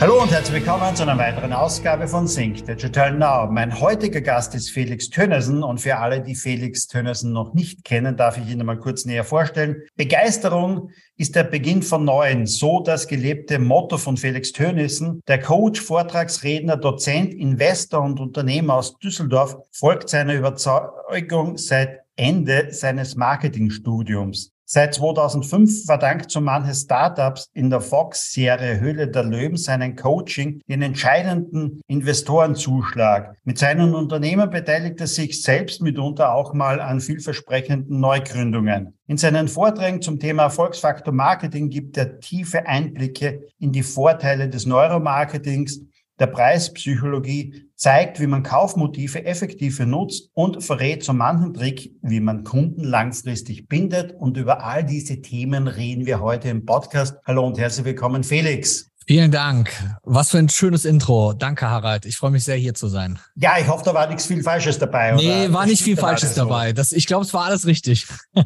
Hallo und herzlich willkommen zu einer weiteren Ausgabe von Sync Digital Now. Mein heutiger Gast ist Felix Tönnersen und für alle, die Felix Tönnersen noch nicht kennen, darf ich ihn mal kurz näher vorstellen. Begeisterung ist der Beginn von Neuen, so das gelebte Motto von Felix Tönnissen. Der Coach, Vortragsredner, Dozent, Investor und Unternehmer aus Düsseldorf folgt seiner Überzeugung seit Ende seines Marketingstudiums. Seit 2005 verdankt so manche Startups in der Fox-Serie Höhle der Löwen seinen Coaching den entscheidenden Investorenzuschlag. Mit seinen Unternehmen beteiligt er sich selbst mitunter auch mal an vielversprechenden Neugründungen. In seinen Vorträgen zum Thema Erfolgsfaktor Marketing gibt er tiefe Einblicke in die Vorteile des Neuromarketings der Preispsychologie zeigt, wie man Kaufmotive effektiv nutzt und verrät so manchen Trick, wie man Kunden langfristig bindet. Und über all diese Themen reden wir heute im Podcast. Hallo und herzlich willkommen, Felix. Vielen Dank. Was für ein schönes Intro. Danke, Harald. Ich freue mich sehr, hier zu sein. Ja, ich hoffe, da war nichts viel Falsches dabei. Oder? Nee, war nicht viel Falsches so? dabei. Das, ich glaube, es war alles richtig. äh,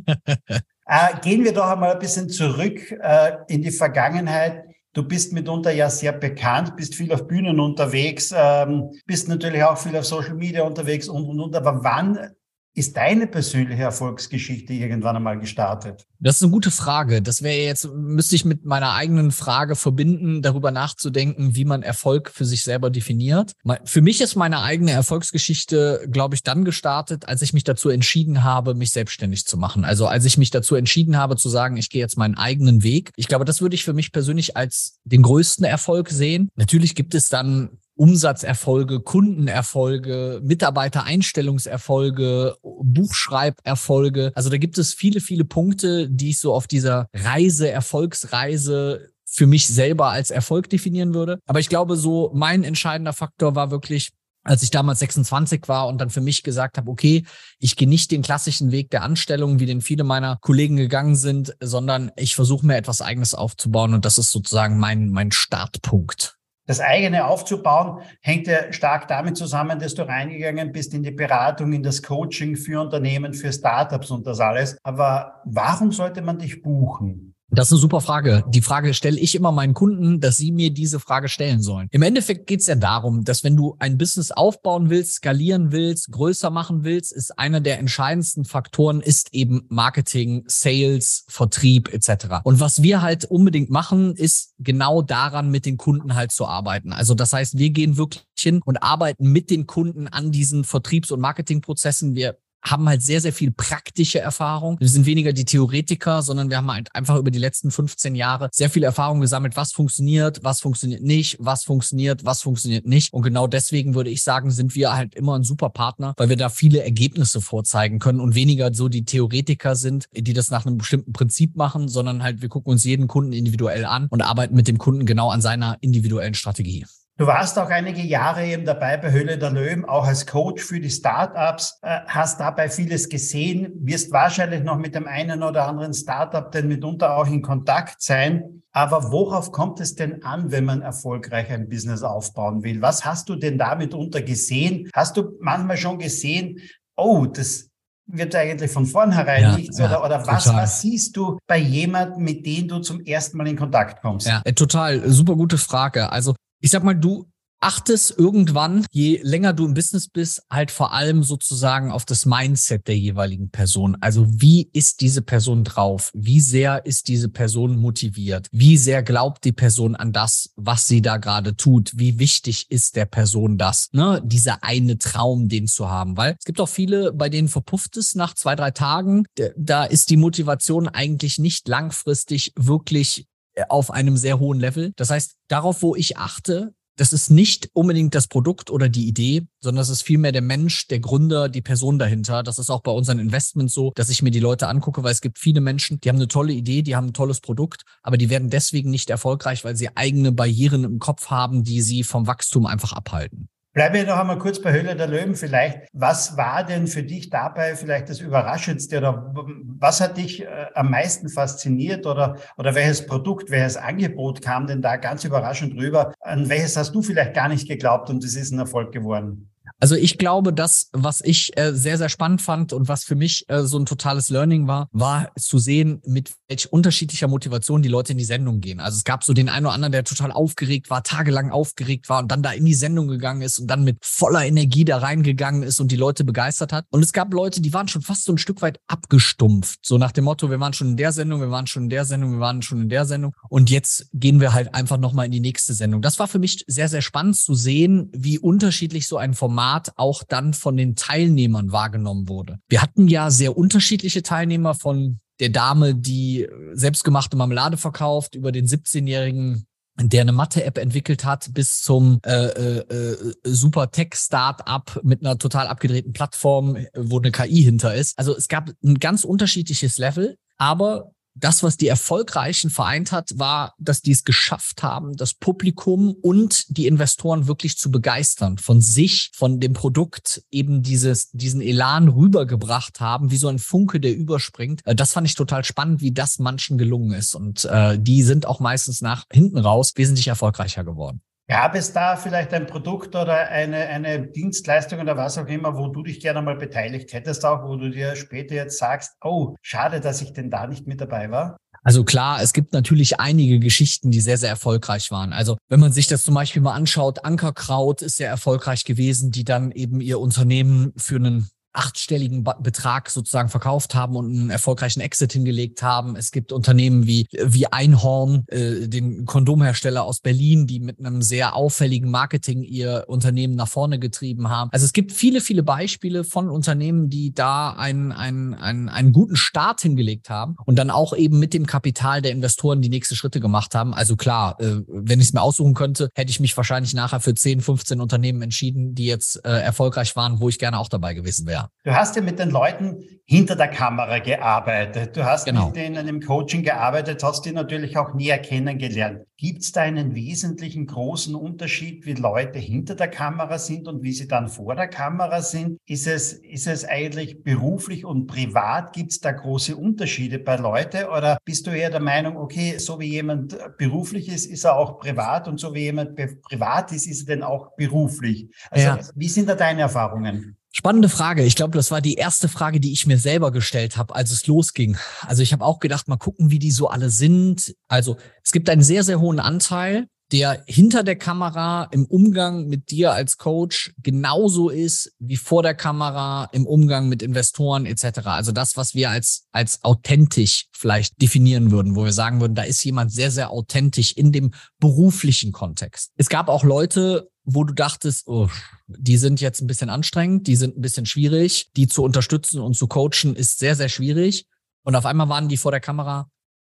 gehen wir doch einmal ein bisschen zurück äh, in die Vergangenheit. Du bist mitunter ja sehr bekannt, bist viel auf Bühnen unterwegs, ähm, bist natürlich auch viel auf Social Media unterwegs und, und, und. Aber wann ist deine persönliche Erfolgsgeschichte irgendwann einmal gestartet? Das ist eine gute Frage. Das wäre jetzt, müsste ich mit meiner eigenen Frage verbinden, darüber nachzudenken, wie man Erfolg für sich selber definiert. Für mich ist meine eigene Erfolgsgeschichte, glaube ich, dann gestartet, als ich mich dazu entschieden habe, mich selbstständig zu machen. Also als ich mich dazu entschieden habe zu sagen, ich gehe jetzt meinen eigenen Weg. Ich glaube, das würde ich für mich persönlich als den größten Erfolg sehen. Natürlich gibt es dann Umsatzerfolge, Kundenerfolge, Mitarbeitereinstellungserfolge, Buchschreiberfolge. Also da gibt es viele, viele Punkte, die ich so auf dieser Reise, Erfolgsreise für mich selber als Erfolg definieren würde. Aber ich glaube, so mein entscheidender Faktor war wirklich, als ich damals 26 war und dann für mich gesagt habe, okay, ich gehe nicht den klassischen Weg der Anstellung, wie den viele meiner Kollegen gegangen sind, sondern ich versuche mir etwas eigenes aufzubauen und das ist sozusagen mein, mein Startpunkt. Das eigene aufzubauen hängt ja stark damit zusammen, dass du reingegangen bist in die Beratung, in das Coaching für Unternehmen, für Startups und das alles. Aber warum sollte man dich buchen? Das ist eine super Frage. Die Frage stelle ich immer meinen Kunden, dass sie mir diese Frage stellen sollen. Im Endeffekt geht es ja darum, dass wenn du ein Business aufbauen willst, skalieren willst, größer machen willst, ist einer der entscheidendsten Faktoren ist eben Marketing, Sales, Vertrieb etc. Und was wir halt unbedingt machen, ist genau daran mit den Kunden halt zu arbeiten. Also das heißt, wir gehen wirklich hin und arbeiten mit den Kunden an diesen Vertriebs- und Marketingprozessen. Wir haben halt sehr, sehr viel praktische Erfahrung. Wir sind weniger die Theoretiker, sondern wir haben halt einfach über die letzten 15 Jahre sehr viel Erfahrung gesammelt, was funktioniert, was funktioniert nicht, was funktioniert, was funktioniert nicht. Und genau deswegen würde ich sagen, sind wir halt immer ein super Partner, weil wir da viele Ergebnisse vorzeigen können und weniger so die Theoretiker sind, die das nach einem bestimmten Prinzip machen, sondern halt wir gucken uns jeden Kunden individuell an und arbeiten mit dem Kunden genau an seiner individuellen Strategie. Du warst auch einige Jahre eben dabei bei Höhle der Löwen, auch als Coach für die Startups, äh, hast dabei vieles gesehen, wirst wahrscheinlich noch mit dem einen oder anderen Startup denn mitunter auch in Kontakt sein. Aber worauf kommt es denn an, wenn man erfolgreich ein Business aufbauen will? Was hast du denn da mitunter gesehen? Hast du manchmal schon gesehen, oh, das wird eigentlich von vornherein ja, nichts? Ja, oder, oder was, was siehst du bei jemandem, mit dem du zum ersten Mal in Kontakt kommst? Ja, äh, total. Super gute Frage. Also ich sag mal, du achtest irgendwann, je länger du im Business bist, halt vor allem sozusagen auf das Mindset der jeweiligen Person. Also wie ist diese Person drauf? Wie sehr ist diese Person motiviert? Wie sehr glaubt die Person an das, was sie da gerade tut? Wie wichtig ist der Person das? Ne? Dieser eine Traum, den zu haben. Weil es gibt auch viele, bei denen verpufft es nach zwei, drei Tagen. Da ist die Motivation eigentlich nicht langfristig wirklich auf einem sehr hohen Level. Das heißt, darauf, wo ich achte, das ist nicht unbedingt das Produkt oder die Idee, sondern es ist vielmehr der Mensch, der Gründer, die Person dahinter. Das ist auch bei unseren Investments so, dass ich mir die Leute angucke, weil es gibt viele Menschen, die haben eine tolle Idee, die haben ein tolles Produkt, aber die werden deswegen nicht erfolgreich, weil sie eigene Barrieren im Kopf haben, die sie vom Wachstum einfach abhalten. Bleiben wir noch einmal kurz bei Höhle der Löwen vielleicht. Was war denn für dich dabei vielleicht das Überraschendste oder was hat dich äh, am meisten fasziniert oder, oder welches Produkt, welches Angebot kam denn da ganz überraschend rüber? An welches hast du vielleicht gar nicht geglaubt und es ist ein Erfolg geworden? Also ich glaube, das, was ich äh, sehr, sehr spannend fand und was für mich äh, so ein totales Learning war, war zu sehen, mit welch unterschiedlicher Motivation die Leute in die Sendung gehen. Also es gab so den einen oder anderen, der total aufgeregt war, tagelang aufgeregt war und dann da in die Sendung gegangen ist und dann mit voller Energie da reingegangen ist und die Leute begeistert hat. Und es gab Leute, die waren schon fast so ein Stück weit abgestumpft. So nach dem Motto, wir waren schon in der Sendung, wir waren schon in der Sendung, wir waren schon in der Sendung. Und jetzt gehen wir halt einfach nochmal in die nächste Sendung. Das war für mich sehr, sehr spannend zu sehen, wie unterschiedlich so ein Format Format auch dann von den Teilnehmern wahrgenommen wurde. Wir hatten ja sehr unterschiedliche Teilnehmer von der Dame, die selbstgemachte Marmelade verkauft, über den 17-jährigen der eine Mathe-App entwickelt hat, bis zum äh, äh, äh, super Tech-Start-up mit einer total abgedrehten Plattform, wo eine KI hinter ist. Also es gab ein ganz unterschiedliches Level, aber das, was die Erfolgreichen vereint hat, war, dass die es geschafft haben, das Publikum und die Investoren wirklich zu begeistern, von sich, von dem Produkt eben dieses, diesen Elan rübergebracht haben, wie so ein Funke, der überspringt. Äh, das fand ich total spannend, wie das manchen gelungen ist. Und äh, die sind auch meistens nach hinten raus wesentlich erfolgreicher geworden. Gab es da vielleicht ein Produkt oder eine, eine Dienstleistung oder was auch immer, wo du dich gerne mal beteiligt hättest, auch wo du dir später jetzt sagst, oh, schade, dass ich denn da nicht mit dabei war? Also klar, es gibt natürlich einige Geschichten, die sehr, sehr erfolgreich waren. Also wenn man sich das zum Beispiel mal anschaut, Ankerkraut ist sehr erfolgreich gewesen, die dann eben ihr Unternehmen für einen achtstelligen Betrag sozusagen verkauft haben und einen erfolgreichen Exit hingelegt haben. Es gibt Unternehmen wie, wie Einhorn, äh, den Kondomhersteller aus Berlin, die mit einem sehr auffälligen Marketing ihr Unternehmen nach vorne getrieben haben. Also es gibt viele, viele Beispiele von Unternehmen, die da einen, einen, einen, einen guten Start hingelegt haben und dann auch eben mit dem Kapital der Investoren die nächsten Schritte gemacht haben. Also klar, äh, wenn ich es mir aussuchen könnte, hätte ich mich wahrscheinlich nachher für 10, 15 Unternehmen entschieden, die jetzt äh, erfolgreich waren, wo ich gerne auch dabei gewesen wäre. Du hast ja mit den Leuten hinter der Kamera gearbeitet. Du hast genau. mit denen im Coaching gearbeitet, hast die natürlich auch näher kennengelernt. Gibt es da einen wesentlichen großen Unterschied, wie Leute hinter der Kamera sind und wie sie dann vor der Kamera sind? Ist es, ist es eigentlich beruflich und privat? Gibt es da große Unterschiede bei Leuten? Oder bist du eher der Meinung, okay, so wie jemand beruflich ist, ist er auch privat und so wie jemand privat ist, ist er denn auch beruflich? Also ja. wie sind da deine Erfahrungen? Spannende Frage. Ich glaube, das war die erste Frage, die ich mir selber gestellt habe, als es losging. Also ich habe auch gedacht, mal gucken, wie die so alle sind. Also es gibt einen sehr, sehr hohen Anteil, der hinter der Kamera im Umgang mit dir als Coach genauso ist wie vor der Kamera im Umgang mit Investoren etc. Also das, was wir als, als authentisch vielleicht definieren würden, wo wir sagen würden, da ist jemand sehr, sehr authentisch in dem beruflichen Kontext. Es gab auch Leute, wo du dachtest, oh, die sind jetzt ein bisschen anstrengend, die sind ein bisschen schwierig, die zu unterstützen und zu coachen ist sehr, sehr schwierig. Und auf einmal waren die vor der Kamera,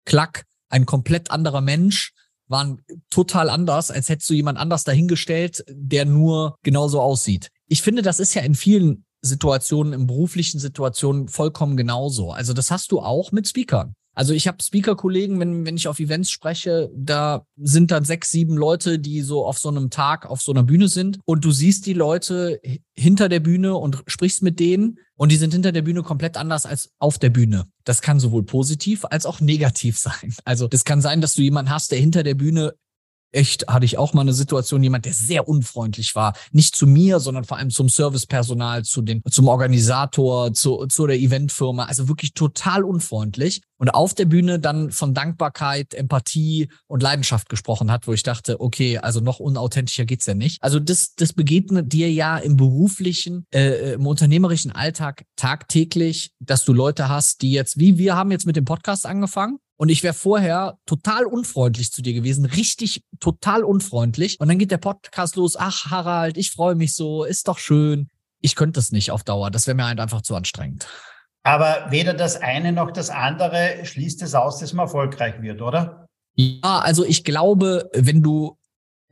klack, ein komplett anderer Mensch, waren total anders, als hättest du jemand anders dahingestellt, der nur genauso aussieht. Ich finde, das ist ja in vielen Situationen, in beruflichen Situationen vollkommen genauso. Also das hast du auch mit Speakern. Also ich habe Speaker-Kollegen, wenn, wenn ich auf Events spreche, da sind dann sechs, sieben Leute, die so auf so einem Tag auf so einer Bühne sind und du siehst die Leute hinter der Bühne und sprichst mit denen und die sind hinter der Bühne komplett anders als auf der Bühne. Das kann sowohl positiv als auch negativ sein. Also das kann sein, dass du jemanden hast, der hinter der Bühne echt hatte ich auch mal eine Situation, jemand, der sehr unfreundlich war. Nicht zu mir, sondern vor allem zum Servicepersonal, zu den, zum Organisator, zu, zu der Eventfirma. Also wirklich total unfreundlich. Und auf der Bühne dann von Dankbarkeit, Empathie und Leidenschaft gesprochen hat, wo ich dachte, okay, also noch unauthentischer geht's ja nicht. Also das, das begegnet dir ja im beruflichen, äh, im unternehmerischen Alltag tagtäglich, dass du Leute hast, die jetzt, wie wir haben jetzt mit dem Podcast angefangen, und ich wäre vorher total unfreundlich zu dir gewesen, richtig total unfreundlich. Und dann geht der Podcast los. Ach, Harald, ich freue mich so, ist doch schön. Ich könnte das nicht auf Dauer. Das wäre mir halt einfach zu anstrengend. Aber weder das eine noch das andere schließt es aus, dass man erfolgreich wird, oder? Ja, also ich glaube, wenn du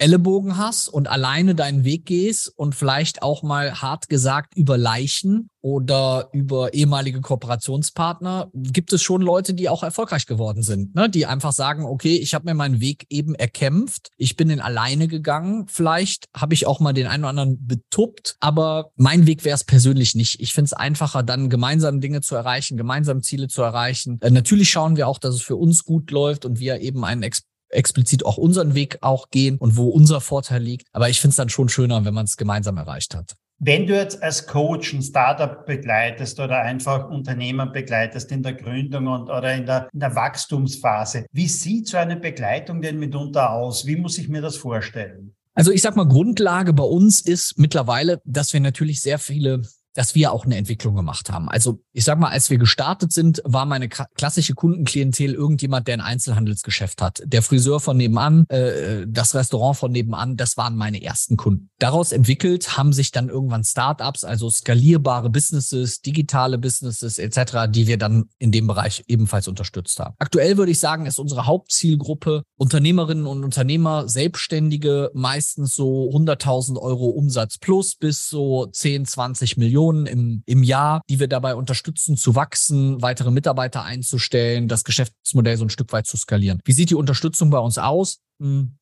Ellenbogen hast und alleine deinen Weg gehst und vielleicht auch mal hart gesagt über Leichen oder über ehemalige Kooperationspartner gibt es schon Leute, die auch erfolgreich geworden sind, ne? die einfach sagen, okay, ich habe mir meinen Weg eben erkämpft, ich bin in alleine gegangen, vielleicht habe ich auch mal den einen oder anderen betuppt, aber mein Weg wäre es persönlich nicht. Ich finde es einfacher, dann gemeinsam Dinge zu erreichen, gemeinsam Ziele zu erreichen. Äh, natürlich schauen wir auch, dass es für uns gut läuft und wir eben einen Ex explizit auch unseren Weg auch gehen und wo unser Vorteil liegt. Aber ich finde es dann schon schöner, wenn man es gemeinsam erreicht hat. Wenn du jetzt als Coach ein Startup begleitest oder einfach Unternehmer begleitest in der Gründung und, oder in der, in der Wachstumsphase, wie sieht so eine Begleitung denn mitunter aus? Wie muss ich mir das vorstellen? Also ich sag mal, Grundlage bei uns ist mittlerweile, dass wir natürlich sehr viele dass wir auch eine Entwicklung gemacht haben. Also ich sag mal, als wir gestartet sind, war meine klassische Kundenklientel irgendjemand, der ein Einzelhandelsgeschäft hat. Der Friseur von nebenan, äh, das Restaurant von nebenan, das waren meine ersten Kunden. Daraus entwickelt haben sich dann irgendwann Startups, also skalierbare Businesses, digitale Businesses etc., die wir dann in dem Bereich ebenfalls unterstützt haben. Aktuell würde ich sagen, ist unsere Hauptzielgruppe Unternehmerinnen und Unternehmer, Selbstständige, meistens so 100.000 Euro Umsatz plus bis so 10, 20 Millionen Millionen im, im Jahr, die wir dabei unterstützen, zu wachsen, weitere Mitarbeiter einzustellen, das Geschäftsmodell so ein Stück weit zu skalieren. Wie sieht die Unterstützung bei uns aus? Hm,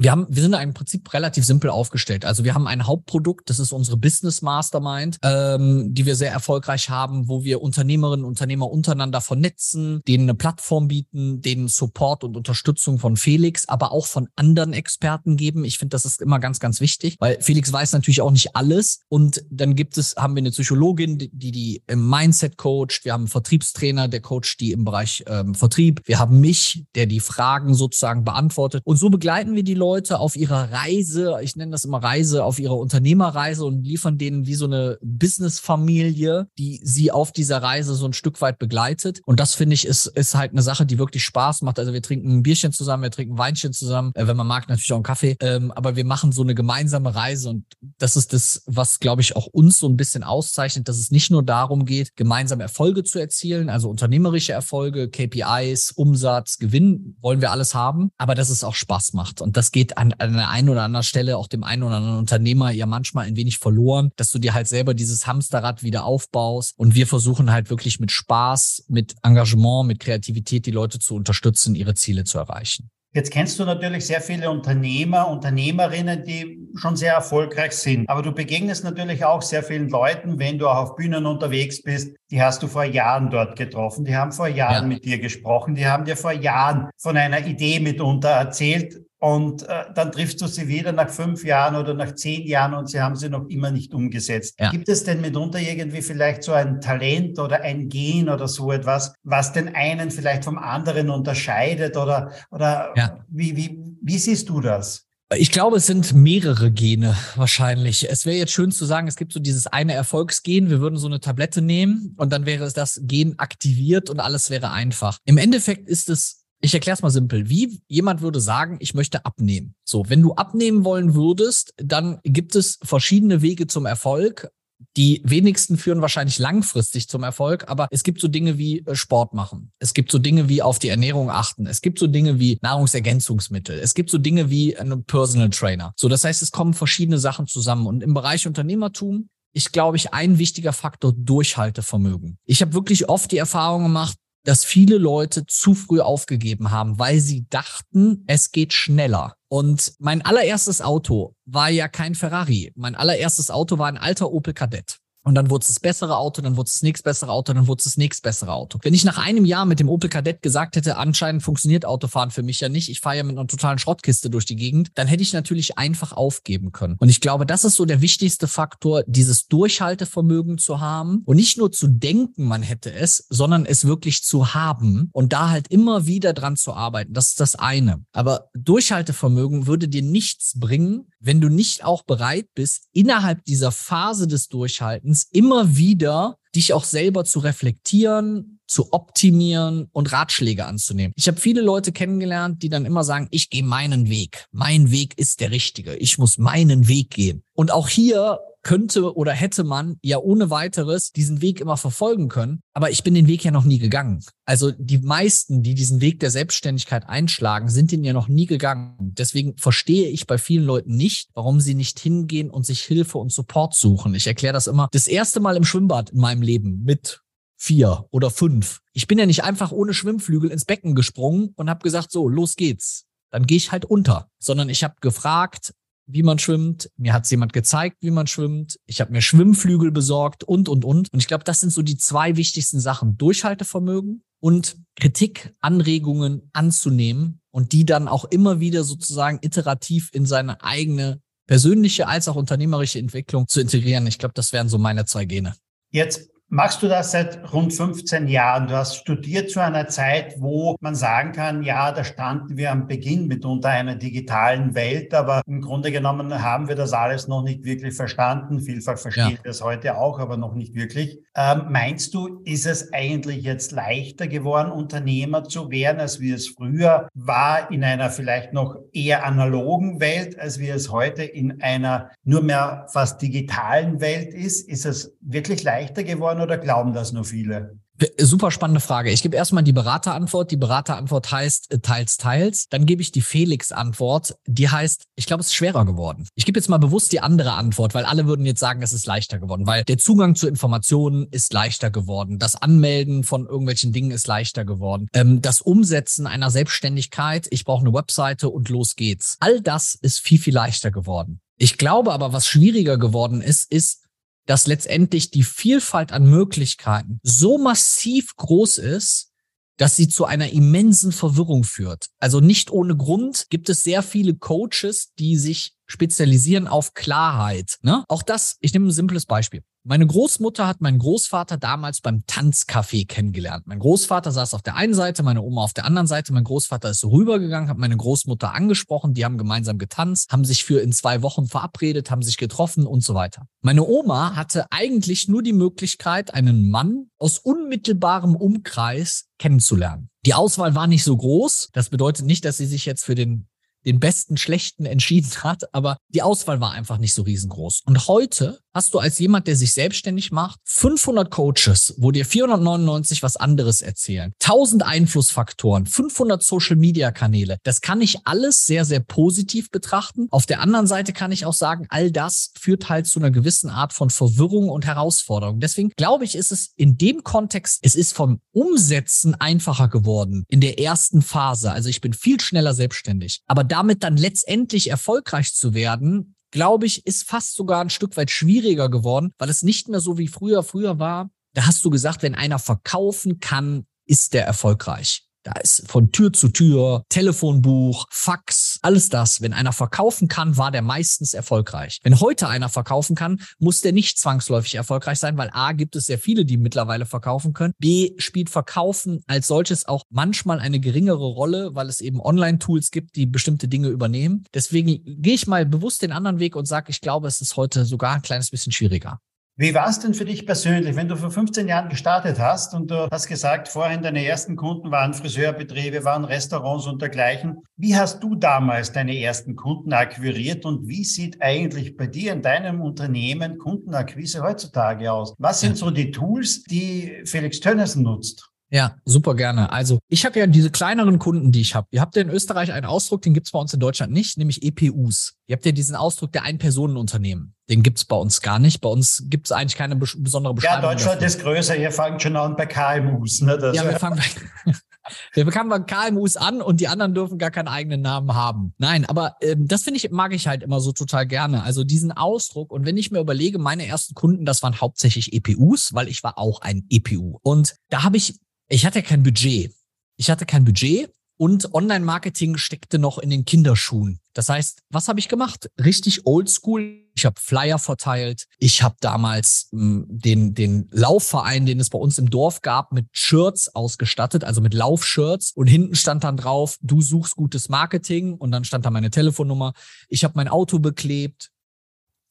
wir haben, wir sind im Prinzip relativ simpel aufgestellt. Also wir haben ein Hauptprodukt, das ist unsere Business Mastermind, ähm, die wir sehr erfolgreich haben, wo wir Unternehmerinnen und Unternehmer untereinander vernetzen, denen eine Plattform bieten, denen Support und Unterstützung von Felix, aber auch von anderen Experten geben. Ich finde, das ist immer ganz, ganz wichtig, weil Felix weiß natürlich auch nicht alles. Und dann gibt es, haben wir eine Psychologin, die die im Mindset coacht. Wir haben einen Vertriebstrainer, der coacht die im Bereich ähm, Vertrieb. Wir haben mich, der die Fragen sozusagen beantwortet. Und so begleiten wir die Leute Leute auf ihrer Reise, ich nenne das immer Reise, auf ihrer Unternehmerreise und liefern denen wie so eine Businessfamilie, die sie auf dieser Reise so ein Stück weit begleitet. Und das finde ich ist, ist halt eine Sache, die wirklich Spaß macht. Also wir trinken ein Bierchen zusammen, wir trinken ein Weinchen zusammen, äh, wenn man mag, natürlich auch einen Kaffee. Ähm, aber wir machen so eine gemeinsame Reise und das ist das, was, glaube ich, auch uns so ein bisschen auszeichnet, dass es nicht nur darum geht, gemeinsam Erfolge zu erzielen, also unternehmerische Erfolge, KPIs, Umsatz, Gewinn, wollen wir alles haben, aber dass es auch Spaß macht. Und das geht geht an, an der einen oder anderen Stelle auch dem einen oder anderen Unternehmer ja manchmal ein wenig verloren, dass du dir halt selber dieses Hamsterrad wieder aufbaust. Und wir versuchen halt wirklich mit Spaß, mit Engagement, mit Kreativität die Leute zu unterstützen, ihre Ziele zu erreichen. Jetzt kennst du natürlich sehr viele Unternehmer, Unternehmerinnen, die schon sehr erfolgreich sind. Aber du begegnest natürlich auch sehr vielen Leuten, wenn du auch auf Bühnen unterwegs bist. Die hast du vor Jahren dort getroffen. Die haben vor Jahren ja. mit dir gesprochen. Die haben dir vor Jahren von einer Idee mitunter erzählt. Und äh, dann triffst du sie wieder nach fünf Jahren oder nach zehn Jahren und sie haben sie noch immer nicht umgesetzt. Ja. Gibt es denn mitunter irgendwie vielleicht so ein Talent oder ein Gen oder so etwas, was den einen vielleicht vom anderen unterscheidet? Oder, oder ja. wie, wie, wie siehst du das? Ich glaube, es sind mehrere Gene wahrscheinlich. Es wäre jetzt schön zu sagen, es gibt so dieses eine Erfolgsgen, wir würden so eine Tablette nehmen und dann wäre es das Gen aktiviert und alles wäre einfach. Im Endeffekt ist es ich erkläre es mal simpel. Wie jemand würde sagen, ich möchte abnehmen. So, wenn du abnehmen wollen würdest, dann gibt es verschiedene Wege zum Erfolg. Die wenigsten führen wahrscheinlich langfristig zum Erfolg, aber es gibt so Dinge wie äh, Sport machen. Es gibt so Dinge wie auf die Ernährung achten. Es gibt so Dinge wie Nahrungsergänzungsmittel. Es gibt so Dinge wie einen Personal Trainer. So, das heißt, es kommen verschiedene Sachen zusammen. Und im Bereich Unternehmertum ist, glaube ich, ein wichtiger Faktor Durchhaltevermögen. Ich habe wirklich oft die Erfahrung gemacht, dass viele Leute zu früh aufgegeben haben, weil sie dachten, es geht schneller. Und mein allererstes Auto war ja kein Ferrari. Mein allererstes Auto war ein alter Opel Kadett. Und dann wurde es das bessere Auto, dann wurde es das nächst bessere Auto, dann wurde es das nächst bessere Auto. Wenn ich nach einem Jahr mit dem Opel Kadett gesagt hätte, anscheinend funktioniert Autofahren für mich ja nicht, ich fahre ja mit einer totalen Schrottkiste durch die Gegend, dann hätte ich natürlich einfach aufgeben können. Und ich glaube, das ist so der wichtigste Faktor, dieses Durchhaltevermögen zu haben und nicht nur zu denken, man hätte es, sondern es wirklich zu haben und da halt immer wieder dran zu arbeiten. Das ist das eine. Aber Durchhaltevermögen würde dir nichts bringen, wenn du nicht auch bereit bist, innerhalb dieser Phase des Durchhaltens immer wieder dich auch selber zu reflektieren, zu optimieren und Ratschläge anzunehmen. Ich habe viele Leute kennengelernt, die dann immer sagen, ich gehe meinen Weg. Mein Weg ist der richtige. Ich muss meinen Weg gehen. Und auch hier könnte oder hätte man ja ohne weiteres diesen Weg immer verfolgen können. Aber ich bin den Weg ja noch nie gegangen. Also die meisten, die diesen Weg der Selbstständigkeit einschlagen, sind den ja noch nie gegangen. Deswegen verstehe ich bei vielen Leuten nicht, warum sie nicht hingehen und sich Hilfe und Support suchen. Ich erkläre das immer das erste Mal im Schwimmbad in meinem Leben mit vier oder fünf. Ich bin ja nicht einfach ohne Schwimmflügel ins Becken gesprungen und habe gesagt, so, los geht's. Dann gehe ich halt unter. Sondern ich habe gefragt, wie man schwimmt. Mir hat jemand gezeigt, wie man schwimmt. Ich habe mir Schwimmflügel besorgt und, und, und. Und ich glaube, das sind so die zwei wichtigsten Sachen. Durchhaltevermögen und Kritik, Anregungen anzunehmen und die dann auch immer wieder sozusagen iterativ in seine eigene persönliche als auch unternehmerische Entwicklung zu integrieren. Ich glaube, das wären so meine zwei Gene. Jetzt Machst du das seit rund 15 Jahren? Du hast studiert zu einer Zeit, wo man sagen kann, ja, da standen wir am Beginn mitunter einer digitalen Welt, aber im Grunde genommen haben wir das alles noch nicht wirklich verstanden. Vielfach verstehen ja. wir es heute auch, aber noch nicht wirklich. Ähm, meinst du, ist es eigentlich jetzt leichter geworden, Unternehmer zu werden, als wie es früher war, in einer vielleicht noch eher analogen Welt, als wie es heute in einer nur mehr fast digitalen Welt ist? Ist es wirklich leichter geworden? Hören oder glauben das nur viele? Super spannende Frage. Ich gebe erstmal die Beraterantwort. Die Beraterantwort heißt äh, teils, teils. Dann gebe ich die Felix-Antwort. Die heißt, ich glaube, es ist schwerer geworden. Ich gebe jetzt mal bewusst die andere Antwort, weil alle würden jetzt sagen, es ist leichter geworden, weil der Zugang zu Informationen ist leichter geworden. Das Anmelden von irgendwelchen Dingen ist leichter geworden. Ähm, das Umsetzen einer Selbstständigkeit, ich brauche eine Webseite und los geht's. All das ist viel, viel leichter geworden. Ich glaube aber, was schwieriger geworden ist, ist, dass letztendlich die Vielfalt an Möglichkeiten so massiv groß ist, dass sie zu einer immensen Verwirrung führt. Also nicht ohne Grund gibt es sehr viele Coaches, die sich spezialisieren auf Klarheit. Ne? Auch das, ich nehme ein simples Beispiel. Meine Großmutter hat meinen Großvater damals beim Tanzcafé kennengelernt. Mein Großvater saß auf der einen Seite, meine Oma auf der anderen Seite. Mein Großvater ist so rübergegangen, hat meine Großmutter angesprochen, die haben gemeinsam getanzt, haben sich für in zwei Wochen verabredet, haben sich getroffen und so weiter. Meine Oma hatte eigentlich nur die Möglichkeit, einen Mann aus unmittelbarem Umkreis kennenzulernen. Die Auswahl war nicht so groß. Das bedeutet nicht, dass sie sich jetzt für den den besten Schlechten entschieden hat, aber die Auswahl war einfach nicht so riesengroß. Und heute hast du als jemand, der sich selbstständig macht, 500 Coaches, wo dir 499 was anderes erzählen, 1000 Einflussfaktoren, 500 Social Media Kanäle. Das kann ich alles sehr, sehr positiv betrachten. Auf der anderen Seite kann ich auch sagen, all das führt halt zu einer gewissen Art von Verwirrung und Herausforderung. Deswegen glaube ich, ist es in dem Kontext, es ist vom Umsetzen einfacher geworden in der ersten Phase. Also ich bin viel schneller selbstständig. Aber damit dann letztendlich erfolgreich zu werden, glaube ich, ist fast sogar ein Stück weit schwieriger geworden, weil es nicht mehr so wie früher. Früher war, da hast du gesagt, wenn einer verkaufen kann, ist der erfolgreich. Da ist von Tür zu Tür, Telefonbuch, Fax, alles das. Wenn einer verkaufen kann, war der meistens erfolgreich. Wenn heute einer verkaufen kann, muss der nicht zwangsläufig erfolgreich sein, weil A gibt es sehr viele, die mittlerweile verkaufen können. B spielt Verkaufen als solches auch manchmal eine geringere Rolle, weil es eben Online-Tools gibt, die bestimmte Dinge übernehmen. Deswegen gehe ich mal bewusst den anderen Weg und sage, ich glaube, es ist heute sogar ein kleines bisschen schwieriger. Wie war es denn für dich persönlich, wenn du vor 15 Jahren gestartet hast und du hast gesagt, vorhin deine ersten Kunden waren Friseurbetriebe, waren Restaurants und dergleichen. Wie hast du damals deine ersten Kunden akquiriert und wie sieht eigentlich bei dir in deinem Unternehmen Kundenakquise heutzutage aus? Was sind so die Tools, die Felix Tönnissen nutzt? Ja, super gerne. Also ich habe ja diese kleineren Kunden, die ich habe. Ihr habt ja in Österreich einen Ausdruck, den gibt's bei uns in Deutschland nicht, nämlich EPUs. Ihr habt ja diesen Ausdruck der Ein-Personen-Unternehmen. Den gibt's bei uns gar nicht. Bei uns gibt's eigentlich keine besondere Beschreibung. Ja, Deutschland dafür. ist größer. Ihr fangt schon an bei KMUs. Ne? Das ja, wir fangen bei Wir bekommen bei KMUs an und die anderen dürfen gar keinen eigenen Namen haben. Nein, aber ähm, das finde ich, mag ich halt immer so total gerne. Also diesen Ausdruck. Und wenn ich mir überlege, meine ersten Kunden, das waren hauptsächlich EPUs, weil ich war auch ein EPU. Und da habe ich ich hatte kein Budget. Ich hatte kein Budget und Online-Marketing steckte noch in den Kinderschuhen. Das heißt, was habe ich gemacht? Richtig oldschool. Ich habe Flyer verteilt. Ich habe damals mh, hm, den, den Laufverein, den es bei uns im Dorf gab, mit Shirts ausgestattet, also mit Laufshirts. Und hinten stand dann drauf, du suchst gutes Marketing. Und dann stand da meine Telefonnummer. Ich habe mein Auto beklebt.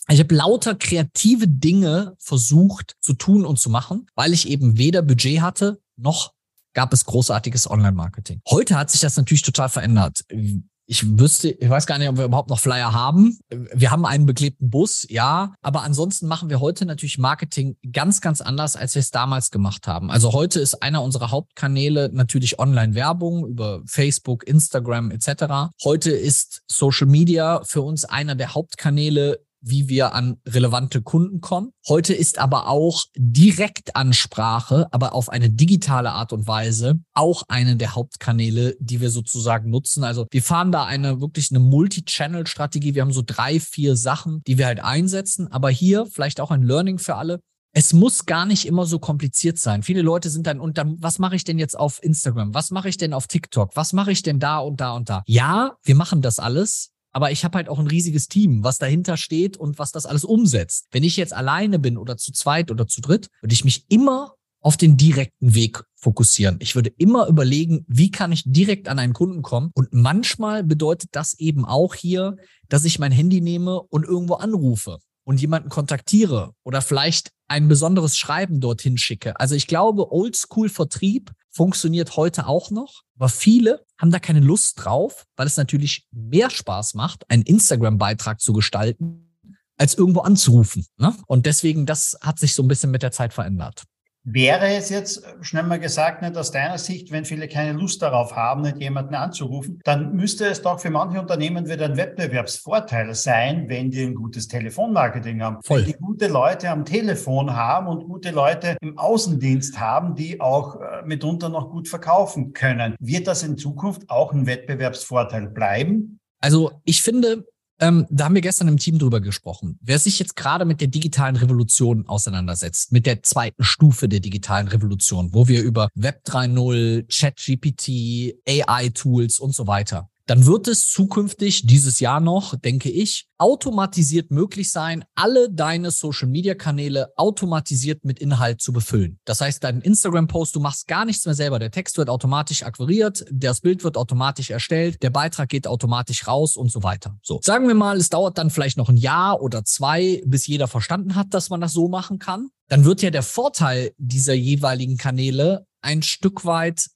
Ich habe lauter kreative Dinge versucht zu tun und zu machen, weil ich eben weder Budget hatte noch gab es großartiges Online-Marketing. Heute hat sich das natürlich total verändert ich wüsste, ich weiß gar nicht, ob wir überhaupt noch Flyer haben. Wir haben einen beklebten Bus, ja, aber ansonsten machen wir heute natürlich Marketing ganz, ganz anders, als wir es damals gemacht haben. Also heute ist einer unserer Hauptkanäle natürlich Online-Werbung über Facebook, Instagram etc. Heute ist Social Media für uns einer der Hauptkanäle wie wir an relevante Kunden kommen. Heute ist aber auch Direktansprache, aber auf eine digitale Art und Weise auch eine der Hauptkanäle, die wir sozusagen nutzen. Also wir fahren da eine wirklich eine Multi-Channel-Strategie. Wir haben so drei, vier Sachen, die wir halt einsetzen. Aber hier vielleicht auch ein Learning für alle. Es muss gar nicht immer so kompliziert sein. Viele Leute sind dann, und dann, was mache ich denn jetzt auf Instagram? Was mache ich denn auf TikTok? Was mache ich denn da und da und da? Ja, wir machen das alles aber ich habe halt auch ein riesiges Team, was dahinter steht und was das alles umsetzt. Wenn ich jetzt alleine bin oder zu zweit oder zu dritt, würde ich mich immer auf den direkten Weg fokussieren. Ich würde immer überlegen, wie kann ich direkt an einen Kunden kommen? Und manchmal bedeutet das eben auch hier, dass ich mein Handy nehme und irgendwo anrufe und jemanden kontaktiere oder vielleicht ein besonderes Schreiben dorthin schicke. Also ich glaube, Oldschool-Vertrieb funktioniert heute auch noch, aber viele haben da keine Lust drauf, weil es natürlich mehr Spaß macht, einen Instagram-Beitrag zu gestalten, als irgendwo anzurufen. Ne? Und deswegen, das hat sich so ein bisschen mit der Zeit verändert. Wäre es jetzt, äh, schnell mal gesagt, nicht aus deiner Sicht, wenn viele keine Lust darauf haben, nicht jemanden anzurufen, dann müsste es doch für manche Unternehmen wieder ein Wettbewerbsvorteil sein, wenn die ein gutes Telefonmarketing haben. Voll. Wenn die gute Leute am Telefon haben und gute Leute im Außendienst haben, die auch äh, mitunter noch gut verkaufen können. Wird das in Zukunft auch ein Wettbewerbsvorteil bleiben? Also ich finde, ähm, da haben wir gestern im Team drüber gesprochen. Wer sich jetzt gerade mit der digitalen Revolution auseinandersetzt, mit der zweiten Stufe der digitalen Revolution, wo wir über Web 3.0, ChatGPT, AI-Tools und so weiter dann wird es zukünftig dieses Jahr noch, denke ich, automatisiert möglich sein, alle deine Social-Media-Kanäle automatisiert mit Inhalt zu befüllen. Das heißt, dein Instagram-Post, du machst gar nichts mehr selber. Der Text wird automatisch akquiriert, das Bild wird automatisch erstellt, der Beitrag geht automatisch raus und so weiter. So, sagen wir mal, es dauert dann vielleicht noch ein Jahr oder zwei, bis jeder verstanden hat, dass man das so machen kann. Dann wird ja der Vorteil dieser jeweiligen Kanäle ein Stück weit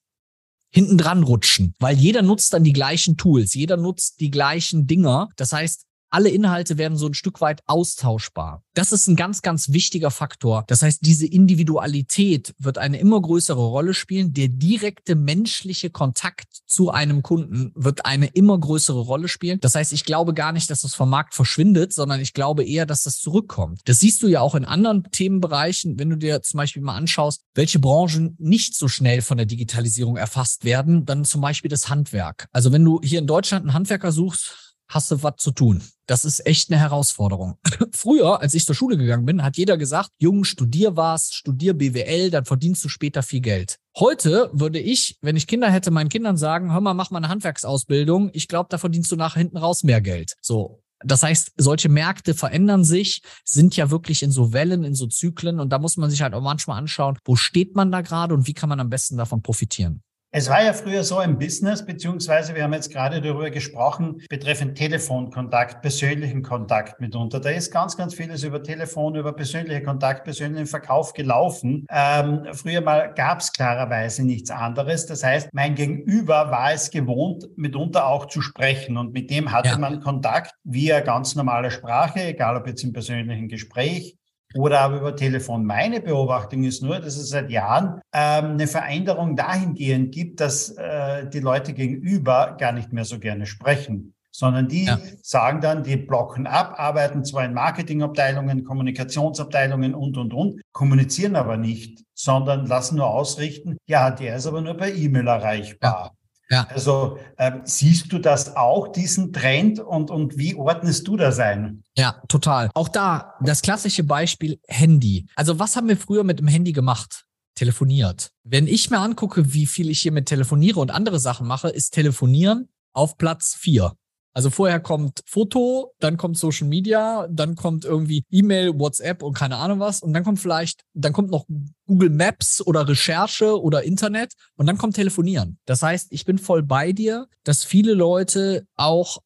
hinten dran rutschen, weil jeder nutzt dann die gleichen Tools, jeder nutzt die gleichen Dinger. Das heißt, alle Inhalte werden so ein Stück weit austauschbar. Das ist ein ganz, ganz wichtiger Faktor. Das heißt, diese Individualität wird eine immer größere Rolle spielen. Der direkte menschliche Kontakt zu einem Kunden wird eine immer größere Rolle spielen. Das heißt, ich glaube gar nicht, dass das vom Markt verschwindet, sondern ich glaube eher, dass das zurückkommt. Das siehst du ja auch in anderen Themenbereichen, wenn du dir zum Beispiel mal anschaust, welche Branchen nicht so schnell von der Digitalisierung erfasst werden, dann zum Beispiel das Handwerk. Also wenn du hier in Deutschland einen Handwerker suchst, hast du was zu tun. Das ist echt eine Herausforderung. Früher, als ich zur Schule gegangen bin, hat jeder gesagt, Jung, studier was, studier BWL, dann verdienst du später viel Geld. Heute würde ich, wenn ich Kinder hätte, meinen Kindern sagen, hör mal, mach mal eine Handwerksausbildung. Ich glaube, da verdienst du nachher hinten raus mehr Geld. So. Das heißt, solche Märkte verändern sich, sind ja wirklich in so Wellen, in so Zyklen und da muss man sich halt auch manchmal anschauen, wo steht man da gerade und wie kann man am besten davon profitieren. Es war ja früher so im Business, beziehungsweise wir haben jetzt gerade darüber gesprochen, betreffend Telefonkontakt, persönlichen Kontakt mitunter. Da ist ganz, ganz vieles über Telefon, über persönliche Kontakt, persönlichen Verkauf gelaufen. Ähm, früher mal gab es klarerweise nichts anderes. Das heißt, mein Gegenüber war es gewohnt, mitunter auch zu sprechen und mit dem hatte ja. man Kontakt via ganz normale Sprache, egal ob jetzt im persönlichen Gespräch oder aber über Telefon. Meine Beobachtung ist nur, dass es seit Jahren ähm, eine Veränderung dahingehend gibt, dass äh, die Leute gegenüber gar nicht mehr so gerne sprechen sondern die ja. sagen dann, die blocken ab, arbeiten zwar in Marketingabteilungen, Kommunikationsabteilungen und, und, und, kommunizieren aber nicht, sondern lassen nur ausrichten, ja, der ist aber nur per E-Mail erreichbar. Ja. Also äh, siehst du das auch, diesen Trend und, und wie ordnest du das ein? Ja, total. Auch da das klassische Beispiel Handy. Also was haben wir früher mit dem Handy gemacht? Telefoniert. Wenn ich mir angucke, wie viel ich hier mit telefoniere und andere Sachen mache, ist Telefonieren auf Platz vier. Also vorher kommt Foto, dann kommt Social Media, dann kommt irgendwie E-Mail, WhatsApp und keine Ahnung was. Und dann kommt vielleicht, dann kommt noch Google Maps oder Recherche oder Internet und dann kommt Telefonieren. Das heißt, ich bin voll bei dir, dass viele Leute auch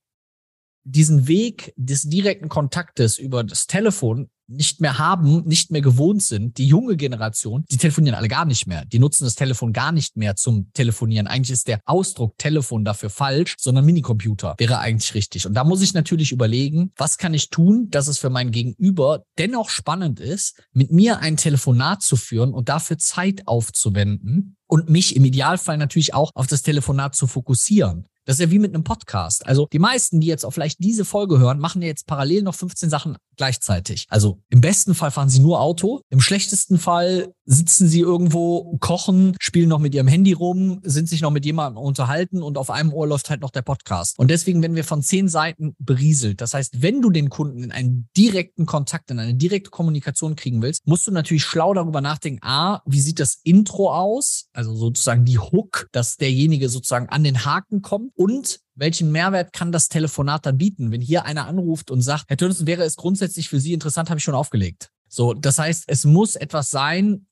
diesen Weg des direkten Kontaktes über das Telefon nicht mehr haben, nicht mehr gewohnt sind. Die junge Generation, die telefonieren alle gar nicht mehr. Die nutzen das Telefon gar nicht mehr zum Telefonieren. Eigentlich ist der Ausdruck Telefon dafür falsch, sondern Minicomputer wäre eigentlich richtig. Und da muss ich natürlich überlegen, was kann ich tun, dass es für mein Gegenüber dennoch spannend ist, mit mir ein Telefonat zu führen und dafür Zeit aufzuwenden und mich im Idealfall natürlich auch auf das Telefonat zu fokussieren. Das ist ja wie mit einem Podcast. Also die meisten, die jetzt auch vielleicht diese Folge hören, machen ja jetzt parallel noch 15 Sachen gleichzeitig. Also im besten Fall fahren sie nur Auto, im schlechtesten Fall sitzen sie irgendwo, kochen, spielen noch mit ihrem Handy rum, sind sich noch mit jemandem unterhalten und auf einem Ohr läuft halt noch der Podcast. Und deswegen werden wir von zehn Seiten berieselt. Das heißt, wenn du den Kunden in einen direkten Kontakt, in eine direkte Kommunikation kriegen willst, musst du natürlich schlau darüber nachdenken, a, wie sieht das Intro aus? Also sozusagen die Hook, dass derjenige sozusagen an den Haken kommt und welchen Mehrwert kann das Telefonat dann bieten? Wenn hier einer anruft und sagt, Herr Tönnissen, wäre es grundsätzlich für Sie interessant, habe ich schon aufgelegt. So, das heißt, es muss etwas sein,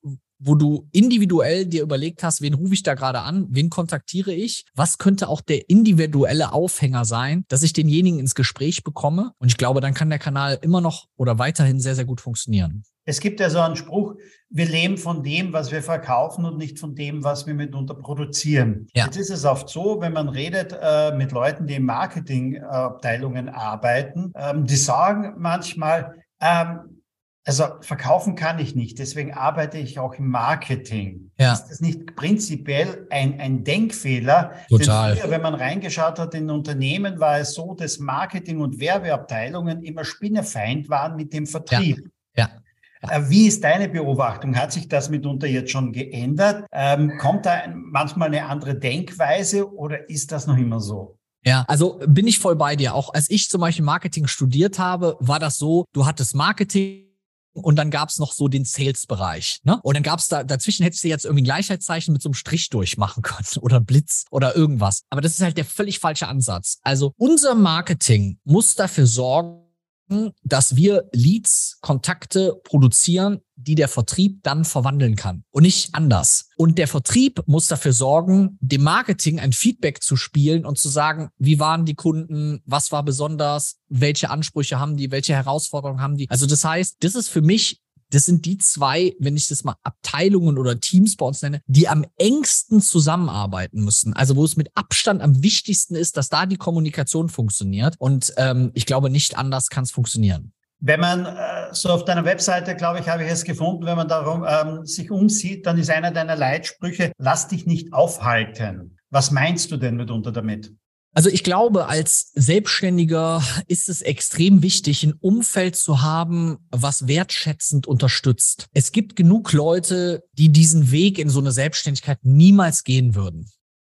wo du individuell dir überlegt hast, wen rufe ich da gerade an, wen kontaktiere ich, was könnte auch der individuelle Aufhänger sein, dass ich denjenigen ins Gespräch bekomme. Und ich glaube, dann kann der Kanal immer noch oder weiterhin sehr, sehr gut funktionieren. Es gibt ja so einen Spruch, wir leben von dem, was wir verkaufen und nicht von dem, was wir mitunter produzieren. Ja. Jetzt ist es oft so, wenn man redet äh, mit Leuten, die in Marketingabteilungen arbeiten, ähm, die sagen manchmal, ähm, also verkaufen kann ich nicht, deswegen arbeite ich auch im Marketing. Ja. Ist das nicht prinzipiell ein, ein Denkfehler? Total. Früher, wenn man reingeschaut hat in Unternehmen, war es so, dass Marketing- und Werbeabteilungen immer Spinnefeind waren mit dem Vertrieb. Ja. ja. Äh, wie ist deine Beobachtung? Hat sich das mitunter jetzt schon geändert? Ähm, kommt da manchmal eine andere Denkweise oder ist das noch immer so? Ja, also bin ich voll bei dir. Auch als ich zum Beispiel Marketing studiert habe, war das so, du hattest Marketing und dann gab's noch so den Sales-Bereich. Ne? Und dann gab's da, dazwischen hättest du jetzt irgendwie ein Gleichheitszeichen mit so einem Strich durchmachen können oder Blitz oder irgendwas. Aber das ist halt der völlig falsche Ansatz. Also unser Marketing muss dafür sorgen, dass wir Leads, Kontakte produzieren, die der Vertrieb dann verwandeln kann und nicht anders. Und der Vertrieb muss dafür sorgen, dem Marketing ein Feedback zu spielen und zu sagen, wie waren die Kunden, was war besonders, welche Ansprüche haben die, welche Herausforderungen haben die. Also das heißt, das ist für mich das sind die zwei, wenn ich das mal Abteilungen oder Teams bei uns nenne, die am engsten zusammenarbeiten müssen. Also wo es mit Abstand am wichtigsten ist, dass da die Kommunikation funktioniert. Und ähm, ich glaube, nicht anders kann es funktionieren. Wenn man äh, so auf deiner Webseite, glaube ich, habe ich es gefunden, wenn man darum ähm, sich umsieht, dann ist einer deiner Leitsprüche, lass dich nicht aufhalten. Was meinst du denn mitunter damit? Also ich glaube, als Selbstständiger ist es extrem wichtig, ein Umfeld zu haben, was wertschätzend unterstützt. Es gibt genug Leute, die diesen Weg in so eine Selbstständigkeit niemals gehen würden.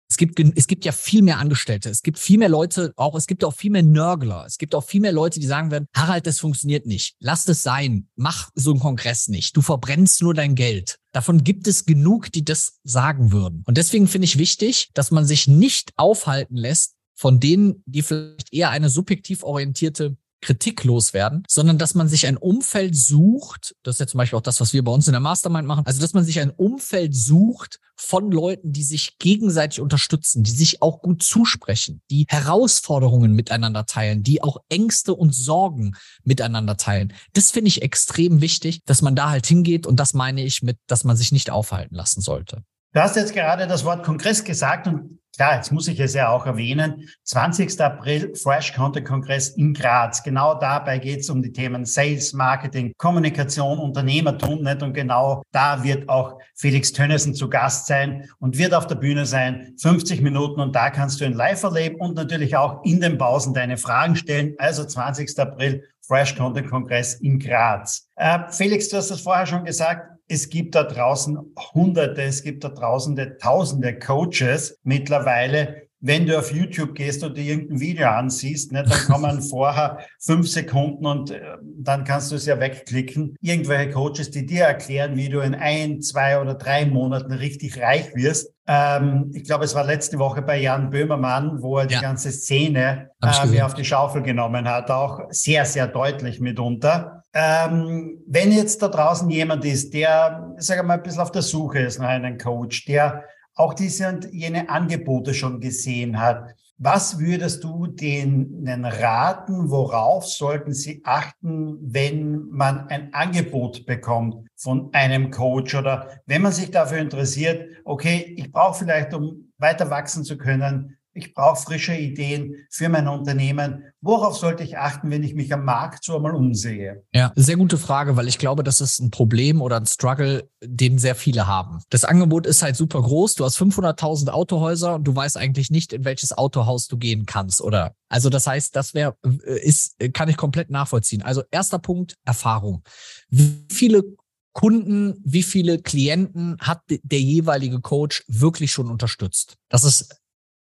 Es gibt, es gibt ja viel mehr Angestellte. Es gibt viel mehr Leute, auch, es gibt auch viel mehr Nörgler. Es gibt auch viel mehr Leute, die sagen werden, Harald, das funktioniert nicht. Lass es sein. Mach so einen Kongress nicht. Du verbrennst nur dein Geld. Davon gibt es genug, die das sagen würden. Und deswegen finde ich wichtig, dass man sich nicht aufhalten lässt von denen, die vielleicht eher eine subjektiv orientierte Kritik loswerden, sondern dass man sich ein Umfeld sucht, das ist ja zum Beispiel auch das, was wir bei uns in der Mastermind machen, also dass man sich ein Umfeld sucht von Leuten, die sich gegenseitig unterstützen, die sich auch gut zusprechen, die Herausforderungen miteinander teilen, die auch Ängste und Sorgen miteinander teilen. Das finde ich extrem wichtig, dass man da halt hingeht und das meine ich mit, dass man sich nicht aufhalten lassen sollte. Du hast jetzt gerade das Wort Kongress gesagt und klar, jetzt muss ich es ja auch erwähnen. 20. April Fresh Content Kongress in Graz. Genau dabei geht es um die Themen Sales, Marketing, Kommunikation, Unternehmertum. Nicht? Und genau da wird auch Felix Tönnissen zu Gast sein und wird auf der Bühne sein. 50 Minuten und da kannst du ihn live erleben und natürlich auch in den Pausen deine Fragen stellen. Also 20. April Fresh Content Kongress in Graz. Äh, Felix, du hast das vorher schon gesagt es gibt da draußen Hunderte, es gibt da draußen Tausende Coaches mittlerweile. Wenn du auf YouTube gehst und dir irgendein Video ansiehst, ne, dann kommen vorher fünf Sekunden und äh, dann kannst du es ja wegklicken. Irgendwelche Coaches, die dir erklären, wie du in ein, zwei oder drei Monaten richtig reich wirst. Ähm, ich glaube, es war letzte Woche bei Jan Böhmermann, wo er ja. die ganze Szene äh, mir auf die Schaufel genommen hat, auch sehr, sehr deutlich mitunter. Ähm, wenn jetzt da draußen jemand ist, der, sage mal, ein bisschen auf der Suche ist nach einem Coach, der auch diese und jene Angebote schon gesehen hat, Was würdest du denen raten? Worauf sollten sie achten, wenn man ein Angebot bekommt von einem Coach oder wenn man sich dafür interessiert, okay, ich brauche vielleicht, um weiter wachsen zu können, ich brauche frische Ideen für mein Unternehmen. Worauf sollte ich achten, wenn ich mich am Markt so einmal umsehe? Ja, sehr gute Frage, weil ich glaube, das ist ein Problem oder ein Struggle, den sehr viele haben. Das Angebot ist halt super groß. Du hast 500.000 Autohäuser und du weißt eigentlich nicht, in welches Autohaus du gehen kannst oder also das heißt, das wäre ist kann ich komplett nachvollziehen. Also erster Punkt Erfahrung. Wie viele Kunden, wie viele Klienten hat der jeweilige Coach wirklich schon unterstützt? Das ist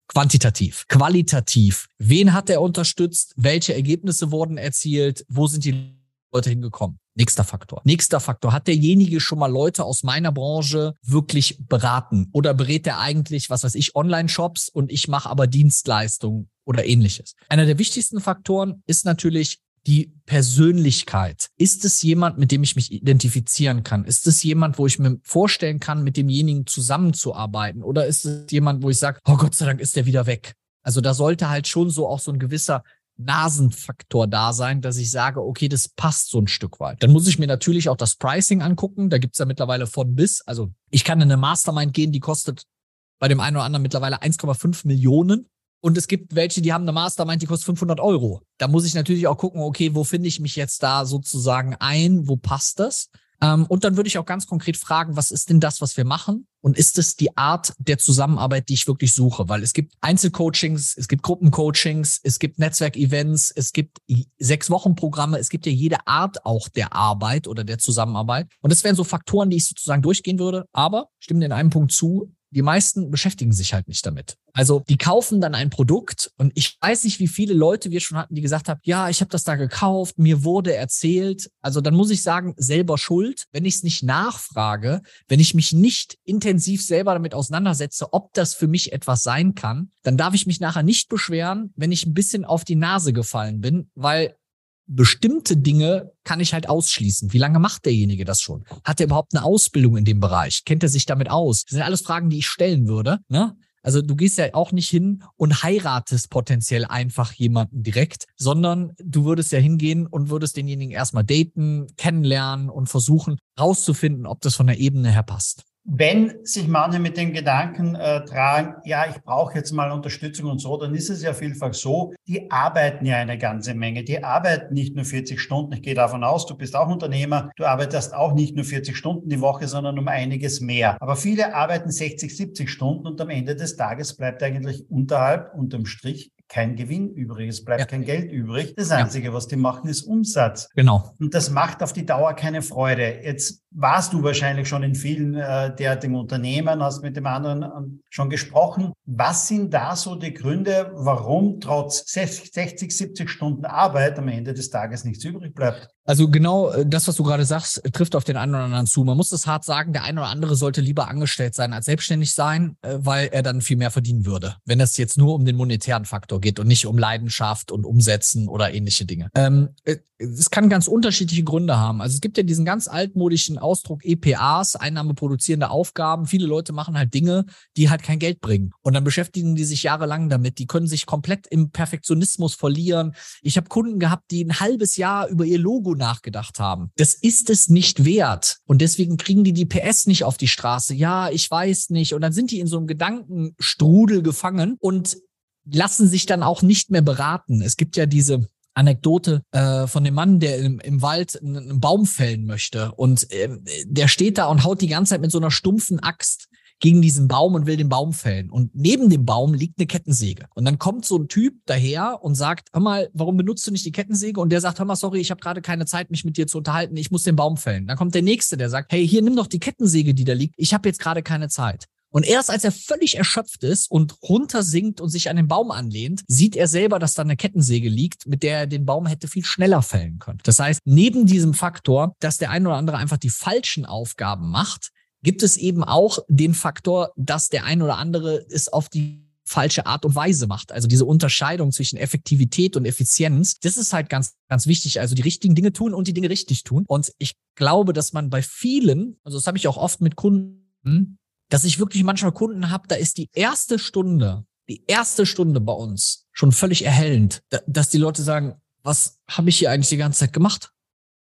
Quantitativ, qualitativ. Wen hat er unterstützt? Welche Ergebnisse wurden erzielt? Wo sind die Leute hingekommen? Nächster Faktor. Nächster Faktor. Hat derjenige schon mal Leute aus meiner Branche wirklich beraten? Oder berät er eigentlich, was weiß ich, Online-Shops und ich mache aber Dienstleistungen oder ähnliches? Einer der wichtigsten Faktoren ist natürlich die Persönlichkeit. Ist es jemand, mit dem ich mich identifizieren kann? Ist es jemand, wo ich mir vorstellen kann, mit demjenigen zusammenzuarbeiten? Oder ist es jemand, wo ich sage, oh Gott sei Dank ist der wieder weg? Also da sollte halt schon so auch so ein gewisser Nasenfaktor da sein, dass ich sage, okay, das passt so ein Stück weit. Dann muss ich mir natürlich auch das Pricing angucken. Da gibt's ja mittlerweile von bis. Also ich kann in eine Mastermind gehen, die kostet bei dem einen oder anderen mittlerweile 1,5 Millionen. Und es gibt welche, die haben eine Mastermind, die kostet 500 Euro. Da muss ich natürlich auch gucken, okay, wo finde ich mich jetzt da sozusagen ein? Wo passt das? Ähm, und dann würde ich auch ganz konkret fragen, was ist denn das, was wir machen? Und ist es die Art der Zusammenarbeit, die ich wirklich suche? Weil es gibt Einzelcoachings, es gibt Gruppencoachings, es gibt Netzwerkevents, es gibt sechs Wochen Programme, es gibt ja jede Art auch der Arbeit oder der Zusammenarbeit. Und das wären so Faktoren, die ich sozusagen durchgehen würde. Aber stimmen in einem Punkt zu, die meisten beschäftigen sich halt nicht damit. Also die kaufen dann ein Produkt und ich weiß nicht, wie viele Leute wir schon hatten, die gesagt haben, ja, ich habe das da gekauft, mir wurde erzählt. Also dann muss ich sagen, selber schuld, wenn ich es nicht nachfrage, wenn ich mich nicht intensiv selber damit auseinandersetze, ob das für mich etwas sein kann, dann darf ich mich nachher nicht beschweren, wenn ich ein bisschen auf die Nase gefallen bin, weil bestimmte Dinge kann ich halt ausschließen. Wie lange macht derjenige das schon? Hat er überhaupt eine Ausbildung in dem Bereich? Kennt er sich damit aus? Das sind alles Fragen, die ich stellen würde. Ne? Also du gehst ja auch nicht hin und heiratest potenziell einfach jemanden direkt, sondern du würdest ja hingehen und würdest denjenigen erstmal daten, kennenlernen und versuchen rauszufinden, ob das von der Ebene her passt. Wenn sich manche mit dem Gedanken äh, tragen, ja, ich brauche jetzt mal Unterstützung und so, dann ist es ja vielfach so, die arbeiten ja eine ganze Menge. Die arbeiten nicht nur 40 Stunden. Ich gehe davon aus, du bist auch Unternehmer. Du arbeitest auch nicht nur 40 Stunden die Woche, sondern um einiges mehr. Aber viele arbeiten 60, 70 Stunden und am Ende des Tages bleibt eigentlich unterhalb, unterm Strich, kein Gewinn übrig, es bleibt ja. kein Geld übrig. Das Einzige, ja. was die machen, ist Umsatz. Genau. Und das macht auf die Dauer keine Freude. Jetzt warst du wahrscheinlich schon in vielen äh, derartigen Unternehmen, hast mit dem anderen äh, schon gesprochen. Was sind da so die Gründe, warum trotz 60, 70 Stunden Arbeit am Ende des Tages nichts übrig bleibt? Also genau äh, das, was du gerade sagst, trifft auf den einen oder anderen zu. Man muss das hart sagen, der eine oder andere sollte lieber angestellt sein als selbstständig sein, äh, weil er dann viel mehr verdienen würde, wenn es jetzt nur um den monetären Faktor geht und nicht um Leidenschaft und Umsetzen oder ähnliche Dinge. Ähm, äh, es kann ganz unterschiedliche Gründe haben. Also es gibt ja diesen ganz altmodischen Ausdruck EPAs, einnahmeproduzierende Aufgaben. Viele Leute machen halt Dinge, die halt kein Geld bringen. Und dann beschäftigen die sich jahrelang damit. Die können sich komplett im Perfektionismus verlieren. Ich habe Kunden gehabt, die ein halbes Jahr über ihr Logo nachgedacht haben. Das ist es nicht wert. Und deswegen kriegen die die PS nicht auf die Straße. Ja, ich weiß nicht. Und dann sind die in so einem Gedankenstrudel gefangen und lassen sich dann auch nicht mehr beraten. Es gibt ja diese Anekdote äh, von dem Mann, der im, im Wald einen Baum fällen möchte. Und äh, der steht da und haut die ganze Zeit mit so einer stumpfen Axt gegen diesen Baum und will den Baum fällen. Und neben dem Baum liegt eine Kettensäge. Und dann kommt so ein Typ daher und sagt, hör mal, warum benutzt du nicht die Kettensäge? Und der sagt, hör mal, sorry, ich habe gerade keine Zeit, mich mit dir zu unterhalten, ich muss den Baum fällen. Dann kommt der Nächste, der sagt, hey, hier, nimm doch die Kettensäge, die da liegt, ich habe jetzt gerade keine Zeit. Und erst als er völlig erschöpft ist und runtersinkt und sich an den Baum anlehnt, sieht er selber, dass da eine Kettensäge liegt, mit der er den Baum hätte viel schneller fällen können. Das heißt, neben diesem Faktor, dass der ein oder andere einfach die falschen Aufgaben macht, gibt es eben auch den Faktor, dass der ein oder andere es auf die falsche Art und Weise macht. Also diese Unterscheidung zwischen Effektivität und Effizienz, das ist halt ganz, ganz wichtig. Also die richtigen Dinge tun und die Dinge richtig tun. Und ich glaube, dass man bei vielen, also das habe ich auch oft mit Kunden, dass ich wirklich manchmal Kunden habe, da ist die erste Stunde die erste Stunde bei uns schon völlig erhellend, dass die Leute sagen, was habe ich hier eigentlich die ganze Zeit gemacht?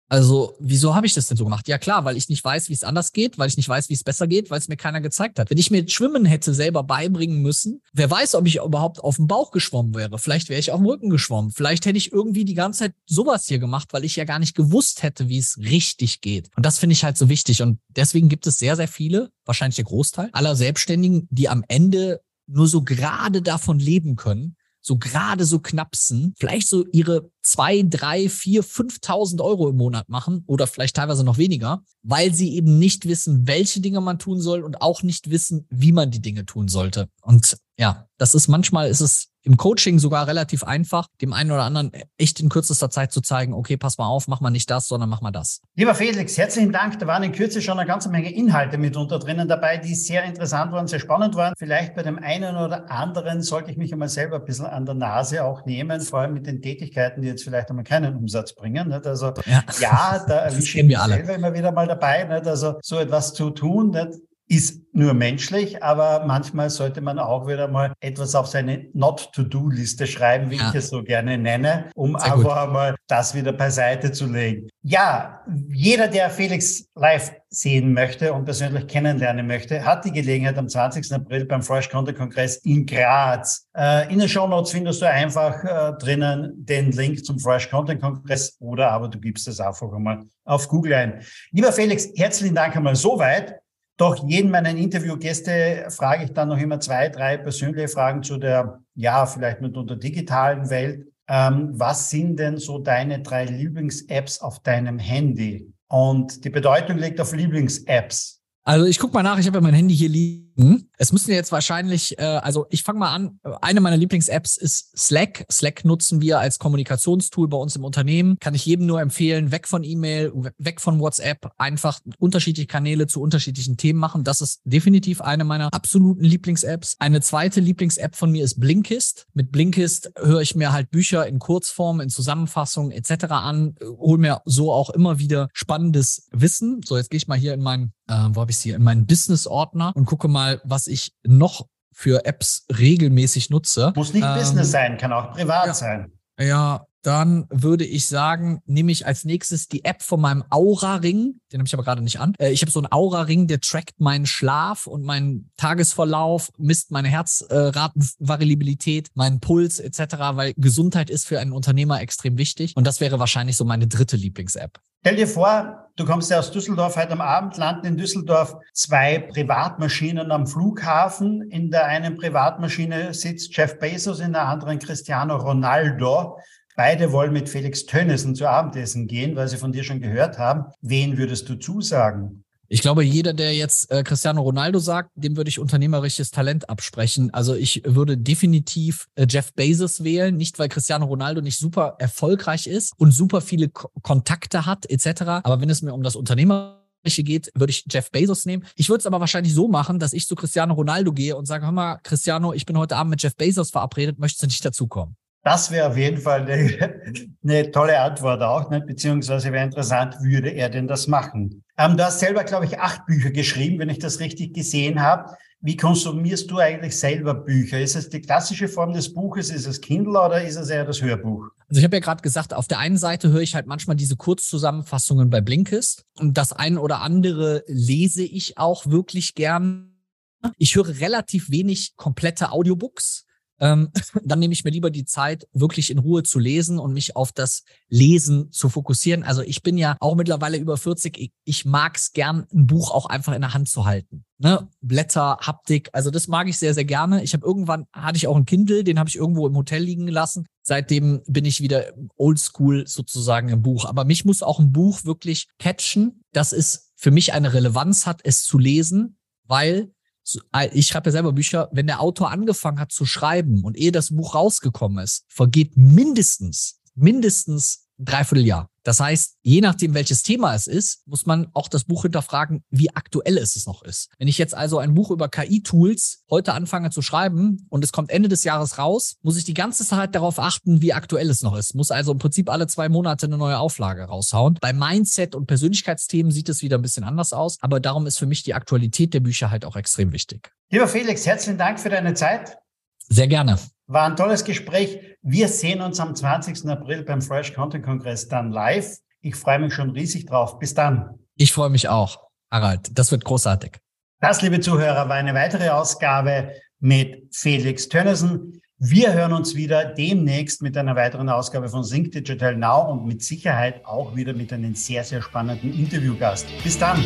Also, wieso habe ich das denn so gemacht? Ja klar, weil ich nicht weiß, wie es anders geht, weil ich nicht weiß, wie es besser geht, weil es mir keiner gezeigt hat. Wenn ich mir Schwimmen hätte selber beibringen müssen, wer weiß, ob ich überhaupt auf dem Bauch geschwommen wäre. Vielleicht wäre ich auf dem Rücken geschwommen. Vielleicht hätte ich irgendwie die ganze Zeit sowas hier gemacht, weil ich ja gar nicht gewusst hätte, wie es richtig geht. Und das finde ich halt so wichtig. Und deswegen gibt es sehr, sehr viele, wahrscheinlich der Großteil aller Selbstständigen, die am Ende nur so gerade davon leben können, so gerade so knapsen, vielleicht so ihre zwei, drei, vier, 5.000 Euro im Monat machen oder vielleicht teilweise noch weniger, weil sie eben nicht wissen, welche Dinge man tun soll und auch nicht wissen, wie man die Dinge tun sollte. Und ja, das ist manchmal ist es im Coaching sogar relativ einfach, dem einen oder anderen echt in kürzester Zeit zu zeigen, okay, pass mal auf, mach mal nicht das, sondern mach mal das. Lieber Felix, herzlichen Dank. Da waren in Kürze schon eine ganze Menge Inhalte mitunter drinnen dabei, die sehr interessant waren, sehr spannend waren. Vielleicht bei dem einen oder anderen sollte ich mich einmal selber ein bisschen an der Nase auch nehmen, vor allem mit den Tätigkeiten, die jetzt vielleicht einmal keinen Umsatz bringen. Nicht? Also ja, ja da erwische ich mich selber immer wieder mal dabei. Nicht? Also so etwas zu tun, nicht? Ist nur menschlich, aber manchmal sollte man auch wieder mal etwas auf seine Not-to-Do-Liste schreiben, wie ja. ich es so gerne nenne, um Sehr einfach gut. mal das wieder beiseite zu legen. Ja, jeder, der Felix live sehen möchte und persönlich kennenlernen möchte, hat die Gelegenheit am 20. April beim Fresh Content Kongress in Graz. Äh, in den Show Notes findest du einfach äh, drinnen den Link zum Fresh Content Kongress oder aber du gibst es einfach einmal auf Google ein. Lieber Felix, herzlichen Dank einmal soweit. Doch jeden meiner Interviewgäste frage ich dann noch immer zwei, drei persönliche Fragen zu der, ja, vielleicht mit der digitalen Welt. Ähm, was sind denn so deine drei Lieblings-Apps auf deinem Handy? Und die Bedeutung liegt auf Lieblings-Apps. Also ich gucke mal nach, ich habe ja mein Handy hier liegen. Es müssen jetzt wahrscheinlich, äh, also ich fange mal an, eine meiner Lieblings-Apps ist Slack. Slack nutzen wir als Kommunikationstool bei uns im Unternehmen. Kann ich jedem nur empfehlen, weg von E-Mail, weg von WhatsApp, einfach unterschiedliche Kanäle zu unterschiedlichen Themen machen. Das ist definitiv eine meiner absoluten Lieblings-Apps. Eine zweite Lieblings-App von mir ist Blinkist. Mit Blinkist höre ich mir halt Bücher in Kurzform, in Zusammenfassung etc. an, hole mir so auch immer wieder spannendes Wissen. So, jetzt gehe ich mal hier in meinen, äh, wo habe ich hier, in meinen Business-Ordner und gucke mal, was ich noch für Apps regelmäßig nutze. Muss nicht ähm, Business sein, kann auch privat ja, sein. Ja, dann würde ich sagen, nehme ich als nächstes die App von meinem Aura-Ring. Den habe ich aber gerade nicht an. Äh, ich habe so einen Aura-Ring, der trackt meinen Schlaf und meinen Tagesverlauf, misst meine Herzratenvariabilität, meinen Puls etc., weil Gesundheit ist für einen Unternehmer extrem wichtig. Und das wäre wahrscheinlich so meine dritte Lieblings-App. Stell dir vor, du kommst ja aus Düsseldorf, heute am Abend landen in Düsseldorf zwei Privatmaschinen am Flughafen. In der einen Privatmaschine sitzt Jeff Bezos, in der anderen Cristiano Ronaldo. Beide wollen mit Felix Tönnissen zu Abendessen gehen, weil sie von dir schon gehört haben. Wen würdest du zusagen? Ich glaube, jeder, der jetzt äh, Cristiano Ronaldo sagt, dem würde ich unternehmerisches Talent absprechen. Also ich würde definitiv äh, Jeff Bezos wählen, nicht weil Cristiano Ronaldo nicht super erfolgreich ist und super viele Ko Kontakte hat etc. Aber wenn es mir um das Unternehmerische geht, würde ich Jeff Bezos nehmen. Ich würde es aber wahrscheinlich so machen, dass ich zu Cristiano Ronaldo gehe und sage, hör mal, Cristiano, ich bin heute Abend mit Jeff Bezos verabredet, möchtest du nicht dazukommen? Das wäre auf jeden Fall eine, eine tolle Antwort auch, ne? beziehungsweise wäre interessant, würde er denn das machen? Ähm, du hast selber, glaube ich, acht Bücher geschrieben, wenn ich das richtig gesehen habe. Wie konsumierst du eigentlich selber Bücher? Ist es die klassische Form des Buches? Ist es Kindle oder ist es eher das Hörbuch? Also ich habe ja gerade gesagt, auf der einen Seite höre ich halt manchmal diese Kurzzusammenfassungen bei Blinkist und das eine oder andere lese ich auch wirklich gern. Ich höre relativ wenig komplette Audiobooks ähm, dann nehme ich mir lieber die Zeit, wirklich in Ruhe zu lesen und mich auf das Lesen zu fokussieren. Also ich bin ja auch mittlerweile über 40. Ich, ich mag es gern, ein Buch auch einfach in der Hand zu halten. Ne? Blätter, Haptik, also das mag ich sehr, sehr gerne. Ich habe irgendwann, hatte ich auch ein Kindle, den habe ich irgendwo im Hotel liegen gelassen. Seitdem bin ich wieder oldschool sozusagen im Buch. Aber mich muss auch ein Buch wirklich catchen, dass es für mich eine Relevanz hat, es zu lesen, weil ich schreibe ja selber Bücher, wenn der Autor angefangen hat zu schreiben und ehe das Buch rausgekommen ist, vergeht mindestens, mindestens Dreivierteljahr. Das heißt, je nachdem, welches Thema es ist, muss man auch das Buch hinterfragen, wie aktuell es noch ist. Wenn ich jetzt also ein Buch über KI-Tools heute anfange zu schreiben und es kommt Ende des Jahres raus, muss ich die ganze Zeit darauf achten, wie aktuell es noch ist. Muss also im Prinzip alle zwei Monate eine neue Auflage raushauen. Bei Mindset und Persönlichkeitsthemen sieht es wieder ein bisschen anders aus, aber darum ist für mich die Aktualität der Bücher halt auch extrem wichtig. Lieber Felix, herzlichen Dank für deine Zeit. Sehr gerne. War ein tolles Gespräch. Wir sehen uns am 20. April beim Fresh Content Kongress dann live. Ich freue mich schon riesig drauf. Bis dann. Ich freue mich auch, Harald. Das wird großartig. Das, liebe Zuhörer, war eine weitere Ausgabe mit Felix Tönnersen. Wir hören uns wieder demnächst mit einer weiteren Ausgabe von Sync Digital Now und mit Sicherheit auch wieder mit einem sehr, sehr spannenden Interviewgast. Bis dann.